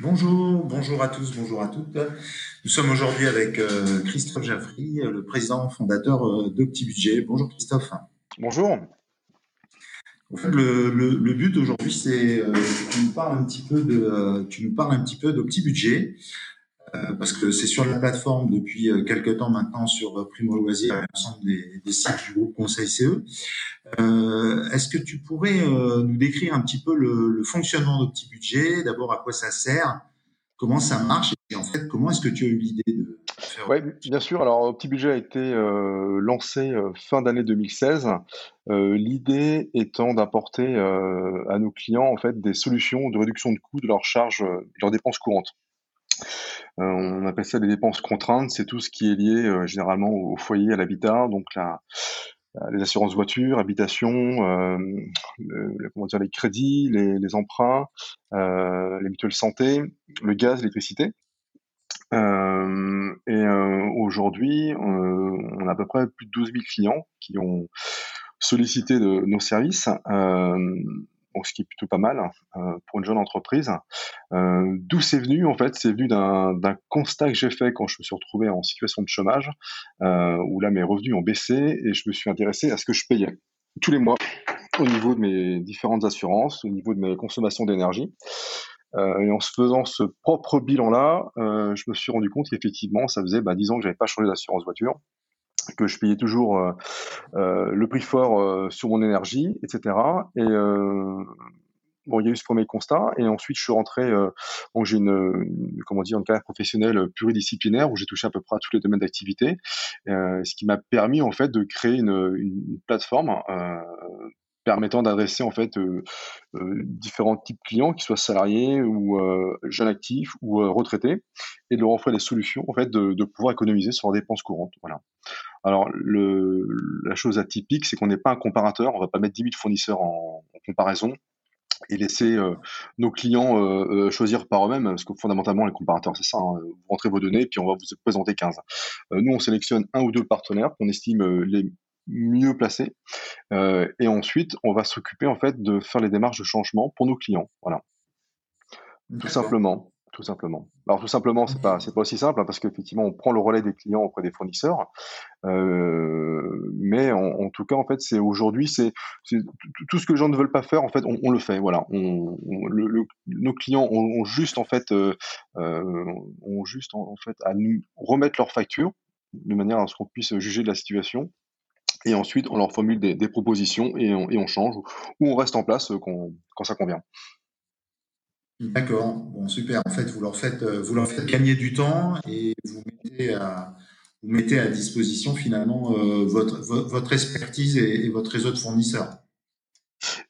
Bonjour, bonjour à tous, bonjour à toutes. Nous sommes aujourd'hui avec euh, Christophe Jaffry, le président fondateur euh, d'OptiBudget. Bonjour Christophe. Bonjour. Le, le, but aujourd'hui, c'est euh, que tu nous parles un petit peu de, tu nous parles un petit peu d'OptiBudget. Euh, parce que c'est sur la plateforme depuis euh, quelques temps maintenant sur euh, Primo Loisir, l'ensemble des, des, sites du groupe Conseil CE. Euh, Est-ce que tu pourrais nous décrire un petit peu le, fonctionnement d'OptiBudget D'abord, à quoi ça sert Comment ça marche Et en fait, comment est-ce que tu as eu l'idée de faire Oui, bien sûr. Alors, OptiBudget a été euh, lancé fin d'année 2016. Euh, L'idée étant d'apporter euh, à nos clients en fait des solutions de réduction de coûts de leurs charges, de leurs dépenses courantes. Euh, on appelle ça des dépenses contraintes. C'est tout ce qui est lié euh, généralement au, foyer, à l'habitat, donc les assurances voitures, habitation, euh, les crédits, les, les emprunts, les mutuelles santé, le gaz, l'électricité. Et aujourd'hui, on a à peu près plus de 12 000 clients qui ont sollicité nos services ce qui est plutôt pas mal euh, pour une jeune entreprise. Euh, d'où c'est venu En fait, c'est venu d'un constat que j'ai fait quand je me suis retrouvé en situation de chômage, euh, où là mes revenus ont baissé et je me suis intéressé à ce que je payais tous les mois au niveau de mes différentes assurances, au niveau de mes consommations d'énergie. et en se faisant ce propre bilan-là, je me suis rendu compte qu'effectivement, ça faisait bah, 10 ans que j'avais pas changé d'assurance voiture que je payais toujours euh, euh, le prix fort euh, sur mon énergie, etc. Et bon, il y a eu ce premier constat, et ensuite je suis rentré. bon, j'ai une, comment dire, une carrière professionnelle pluridisciplinaire où j'ai touché à peu près à tous les domaines d'activité, ce qui m'a permis en fait de créer une, plateforme permettant d'adresser en fait différents types de clients, qu'ils soient salariés ou jeunes actifs ou retraités, et de leur offrir des solutions en fait de, pouvoir économiser sur leurs dépenses courantes. Voilà. Alors le, la chose atypique, c'est qu'on n'est pas un comparateur, on va pas mettre 10 000 fournisseurs en, comparaison et laisser nos clients choisir par eux-mêmes, parce que fondamentalement les comparateurs c'est ça, hein. vous rentrez vos données puis on va vous présenter 15. nous on sélectionne un ou deux partenaires qu'on estime les mieux placé. Euh, et ensuite, on va s'occuper en fait de faire les démarches de changement pour nos clients. Voilà. Tout simplement. Tout simplement. Alors tout simplement, c'est pas pas aussi simple hein, parce qu'effectivement, on prend le relais des clients auprès des fournisseurs. Euh, mais en, tout cas, en fait, c'est aujourd'hui, c'est tout ce que les gens ne veulent pas faire, en fait, on, le fait. Voilà. On, nos clients ont, juste en fait euh, euh, ont juste en, fait à nous remettre leurs factures de manière à ce qu'on puisse juger de la situation et ensuite, on leur formule des, propositions et on, change ou on reste en place quand, ça convient. D'accord, bon super. En fait, vous leur faites, euh, vous leur faites gagner du temps et vous mettez à, vous mettez à disposition finalement euh, votre, votre expertise et, votre réseau de fournisseurs.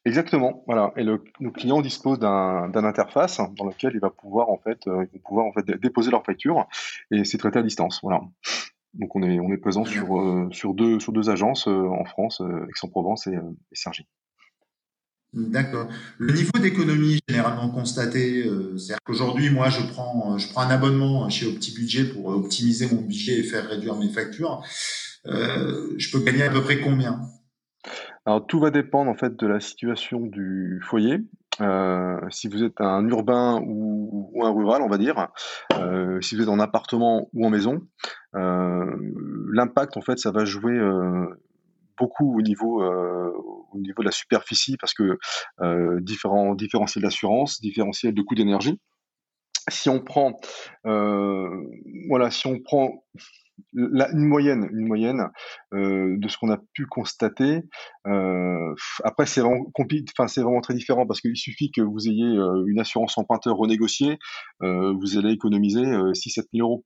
Exactement, voilà. Et le, nos clients disposent d'un interface dans lequel il va pouvoir en fait, ils vont pouvoir en fait déposer leur facture et c'est traité à distance. Voilà. Donc on est, on est présent sur, euh, sur, deux, sur deux agences euh, en France, euh, Aix-en-Provence et, et Cergy. D'accord. Le niveau d'économie généralement constaté, c'est-à-dire qu'aujourd'hui, moi, je prends, je prends un abonnement chez OptiBudget pour optimiser mon budget et faire réduire mes factures. je peux gagner à peu près combien? Alors tout va dépendre en fait de la situation du foyer. Euh, si vous êtes un urbain ou, un rural, on va dire, euh, si vous êtes en appartement ou en maison, euh, l'impact en fait, ça va jouer euh, beaucoup au niveau euh, au niveau de la superficie parce que différents différentiels d'assurance, différentiels de coût d'énergie. Si on prend voilà, si on prend une moyenne, une moyenne euh, de ce qu'on a pu constater. Euh, après, c'est vraiment enfin c'est vraiment très différent parce qu'il suffit que vous ayez euh, une assurance emprunteur renégociée, euh, vous allez économiser 6-7 000 euros.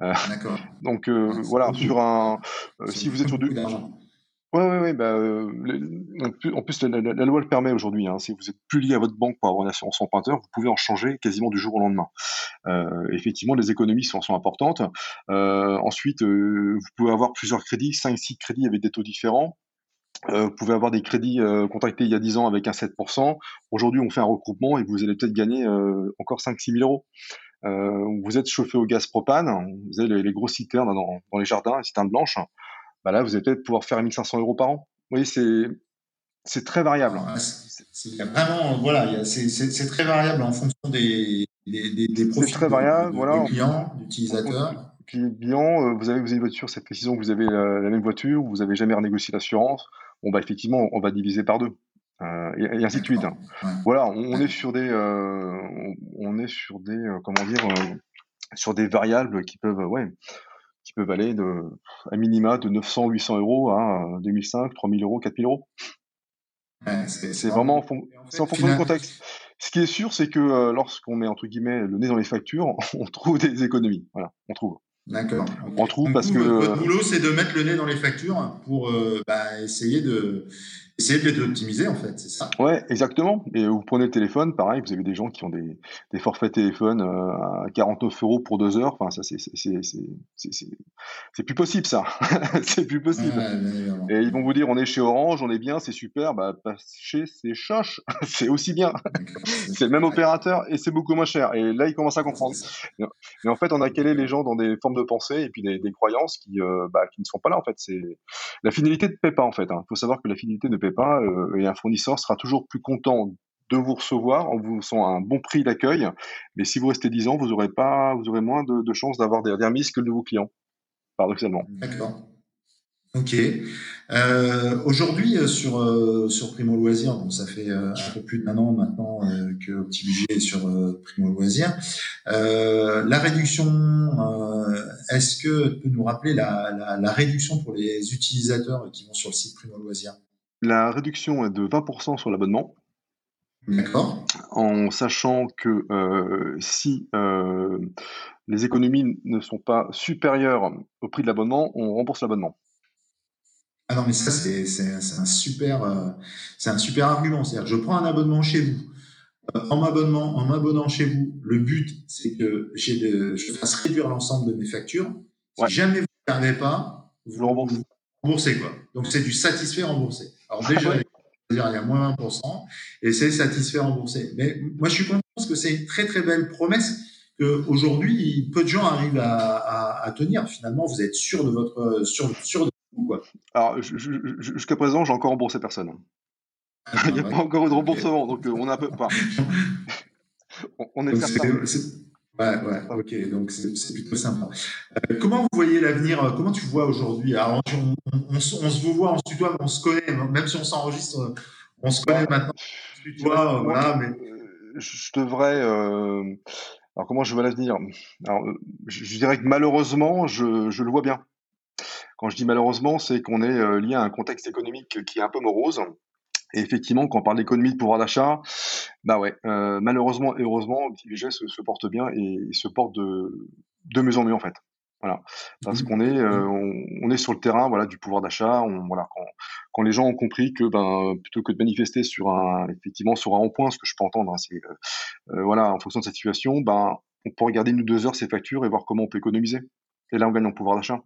D'accord. Donc voilà, sur un, si vous êtes sur deux, Ouais, ouais, ouais, bah, euh, en plus, la, loi le permet aujourd'hui. Hein, si vous êtes plus lié à votre banque pour avoir une assurance emprunteur, vous pouvez en changer quasiment du jour au lendemain. Euh, effectivement, les économies sont, importantes. Euh, ensuite, vous pouvez avoir plusieurs crédits, 5-6 crédits avec des taux différents. vous pouvez avoir des crédits contractés il y a 10 ans avec un 7%. Aujourd'hui, on fait un regroupement et vous allez peut-être gagner encore 5-6 000 euros. vous êtes chauffé au gaz propane, vous avez les, gros citernes dans, dans les jardins, les citernes blanches bah là, vous allez peut-être pouvoir faire 1500 euros par an. Vous voyez, c'est, c'est très variable. c'est vraiment, voilà, c'est, très variable en fonction des, des, des, profils très variable, de, voilà. clients, d'utilisateurs. Puis bilan, vous avez, vous avez une voiture, cette précision que vous avez la, même voiture, vous n'avez jamais renégocié l'assurance, bon bah effectivement, on va diviser par deux. Euh, et, ainsi de suite. Hein. Voilà, on, est sur des, euh, on est sur des, euh, comment dire, sur des variables qui peuvent, ouais, qui peuvent aller de, à minima de 900, 800 euros à 2005, 3000 euros, 4000 euros. c'est vraiment en, en fonction du contexte. Ce qui est sûr, c'est que lorsqu'on met entre guillemets le nez dans les factures, on trouve des économies. Voilà, on trouve. D'accord. On trouve parce que votre boulot, c'est de mettre le nez dans les factures pour bah, essayer de essayer de les optimiser en fait, c'est ça Ouais, exactement. Et vous prenez le téléphone, pareil, vous avez des gens qui ont des, des forfaits téléphone euh, à 49 euros pour deux heures. Enfin, ça, c'est c'est plus possible, ça. c'est plus possible. et ils vont vous dire, on est chez Orange, on est bien, c'est super. Bah, chez c'est Choche, c'est aussi bien. c'est le même opérateur et c'est beaucoup moins cher. Et là, ils commencent à comprendre. Mais en fait, on a calé les gens dans des formes de pensée et puis des, des croyances qui, euh, bah, qui ne sont pas là. En fait, c'est la finalité ne paie pas. En fait, il hein. faut savoir que la finalité ne paie pas euh, et un fournisseur sera toujours plus content de vous recevoir en vous faisant un bon prix d'accueil. Mais si vous restez 10 ans, vous aurez pas, vous aurez moins de, chances d'avoir des, remises que de vos clients, paradoxalement. D'accord. Ok. Euh, aujourd'hui euh, sur sur Primo Loisir, donc ça fait un peu plus d'un an maintenant que Petit Budget est sur Primo Loisir. la réduction, est-ce que tu peux nous rappeler la, la, réduction pour les utilisateurs qui vont sur le site Primo Loisir la réduction est de 20% sur l'abonnement. D'accord. En sachant que euh, si euh, les économies ne sont pas supérieures au prix de l'abonnement, on rembourse l'abonnement. Ah non, mais ça, c'est un, super, euh, un super argument. C'est-à-dire je prends un abonnement chez vous. en m'abonnant, en m'abonnant chez vous, le but, c'est que je fasse réduire l'ensemble de mes factures. Si jamais vous ne n'arrivez pas, vous, vous remboursez quoi. Donc, c'est du satisfait remboursé. Alors, ah déjà, il y a moins 20% et c'est satisfait remboursé. Mais moi, je suis content parce que c'est une très, très belle promesse qu'aujourd'hui, peu de gens arrivent à, tenir. Finalement, vous êtes sûr de votre, sûr, sûr de vous, quoi. Alors, jusqu'à présent, j'ai encore remboursé personne. Ah, il n'y a pas encore eu de remboursement, donc on a un peu. Enfin, on, est, Ouais, ouais, ok, donc c'est plutôt sympa. Euh, comment vous voyez l'avenir euh, Comment tu vois aujourd'hui? On, on, se voit, on se tutoie, mais on se connaît, hein, même si on s'enregistre, on se connaît maintenant. Tu vois, voilà, mais... Je devrais. Alors, comment je vois l'avenir? Alors, je, dirais que malheureusement, je, je, le vois bien. Quand je dis malheureusement, c'est qu'on est lié à un contexte économique qui est un peu morose. Et effectivement, quand on parle d'économie de pouvoir d'achat, bah ouais, euh, malheureusement et heureusement, petit se, se, porte bien et, se porte de, de mieux en mieux en fait. Voilà, parce mmh. qu'on est, euh, mmh. on, est sur le terrain, voilà, du pouvoir d'achat. On, voilà, quand, quand, les gens ont compris que, ben, plutôt que de manifester sur un, effectivement, sur un rond-point, ce que je peux entendre, hein, c'est, euh, voilà, en fonction de cette situation, ben, on peut regarder une ou deux heures ces factures et voir comment on peut économiser. Et là, on gagne en pouvoir d'achat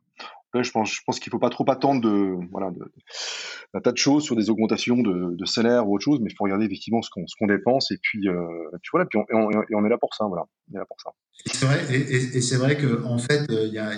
je pense, qu'il ne faut pas trop attendre de, voilà, un tas de choses sur des augmentations de, salaire ou autre chose, mais il faut regarder effectivement ce qu'on dépense et puis, euh, puis voilà, puis on, et est là pour ça, voilà. C'est vrai, et, et, c'est vrai que en fait, a, y a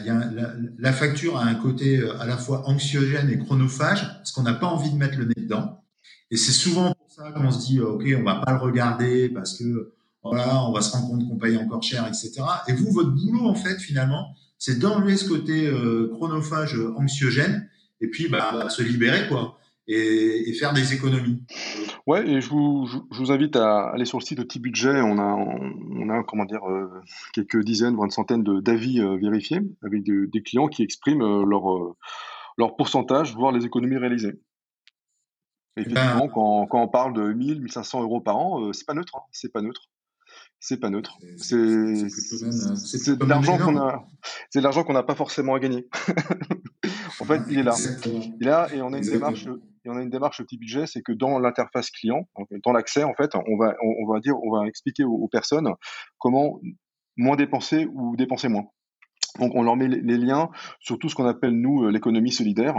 la, facture a un côté euh, à la fois anxiogène et chronophage, parce qu'on n'a pas envie de mettre le nez dedans. Et c'est souvent pour ça qu'on se dit, ok, on va pas le regarder parce que voilà, on va se rendre compte qu'on paye encore cher, etc. Et vous, votre boulot, en fait, finalement, c'est d'enlever ce côté euh, chronophage euh, anxiogène et puis bah, se libérer quoi et, faire des économies. Ouais, et je vous, je, vous, invite à aller sur le site de Petit Budget. On a, on a comment dire, euh, quelques dizaines, voire une centaine d'avis vérifiés avec des clients qui expriment leur, leur pourcentage, voire les économies réalisées. Et ben, effectivement, quand, quand, on parle de 1000, 1500 euros par an, c'est pas neutre. Hein, c'est pas neutre c'est pas neutre. C'est de l'argent qu'on a, c'est l'argent qu'on n'a pas forcément à gagner. en fait, il est là. Il est là et on a une démarche, et on a une démarche petit budget, c'est que dans l'interface client, dans l'accès, en fait, on va, on, va dire, on va expliquer aux personnes comment moins dépenser ou dépenser moins. Donc on leur met les liens sur tout ce qu'on appelle nous euh, l'économie solidaire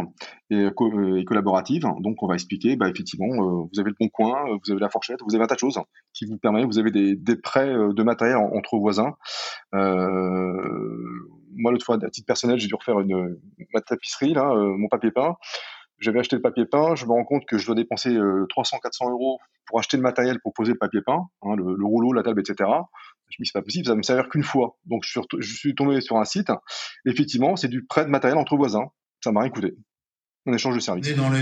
et, euh, et, collaborative. Donc on va expliquer, bah, effectivement, euh, vous avez le bon coin, vous avez la fourchette, vous avez un tas de choses qui vous permettent, vous avez des, des prêts de matériel entre voisins. Euh, moi l'autre fois, à titre personnel, j'ai dû refaire une, ma tapisserie, là, mon papier peint. J'avais acheté le papier peint, je me rends compte que je dois dépenser 300-400 euros pour acheter le matériel pour poser le papier peint, hein, le, rouleau, la table, etc. Je me dis, c'est pas possible, ça va me servir qu'une fois. Donc, je suis, tombé sur un site. Effectivement, c'est du prêt de matériel entre voisins. Ça m'a rien coûté. On échange de services. On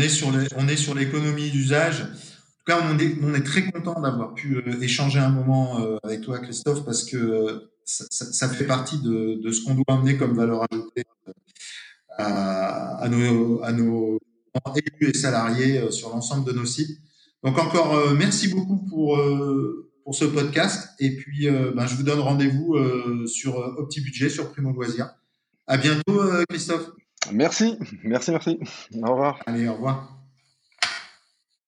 est, on est sur l'économie d'usage. En tout cas, on est, très content d'avoir pu euh, échanger un moment euh, avec toi, Christophe, parce que euh, ça, fait partie de, ce qu'on doit amener comme valeur ajoutée à, à, nos, à nos élus et salariés sur l'ensemble de nos sites. Donc encore, merci beaucoup pour pour ce podcast. Et puis, ben, je vous donne rendez-vous sur OptiBudget, sur Primo Loisir. À bientôt, Christophe. Merci, merci, merci. Au revoir. Allez, au revoir.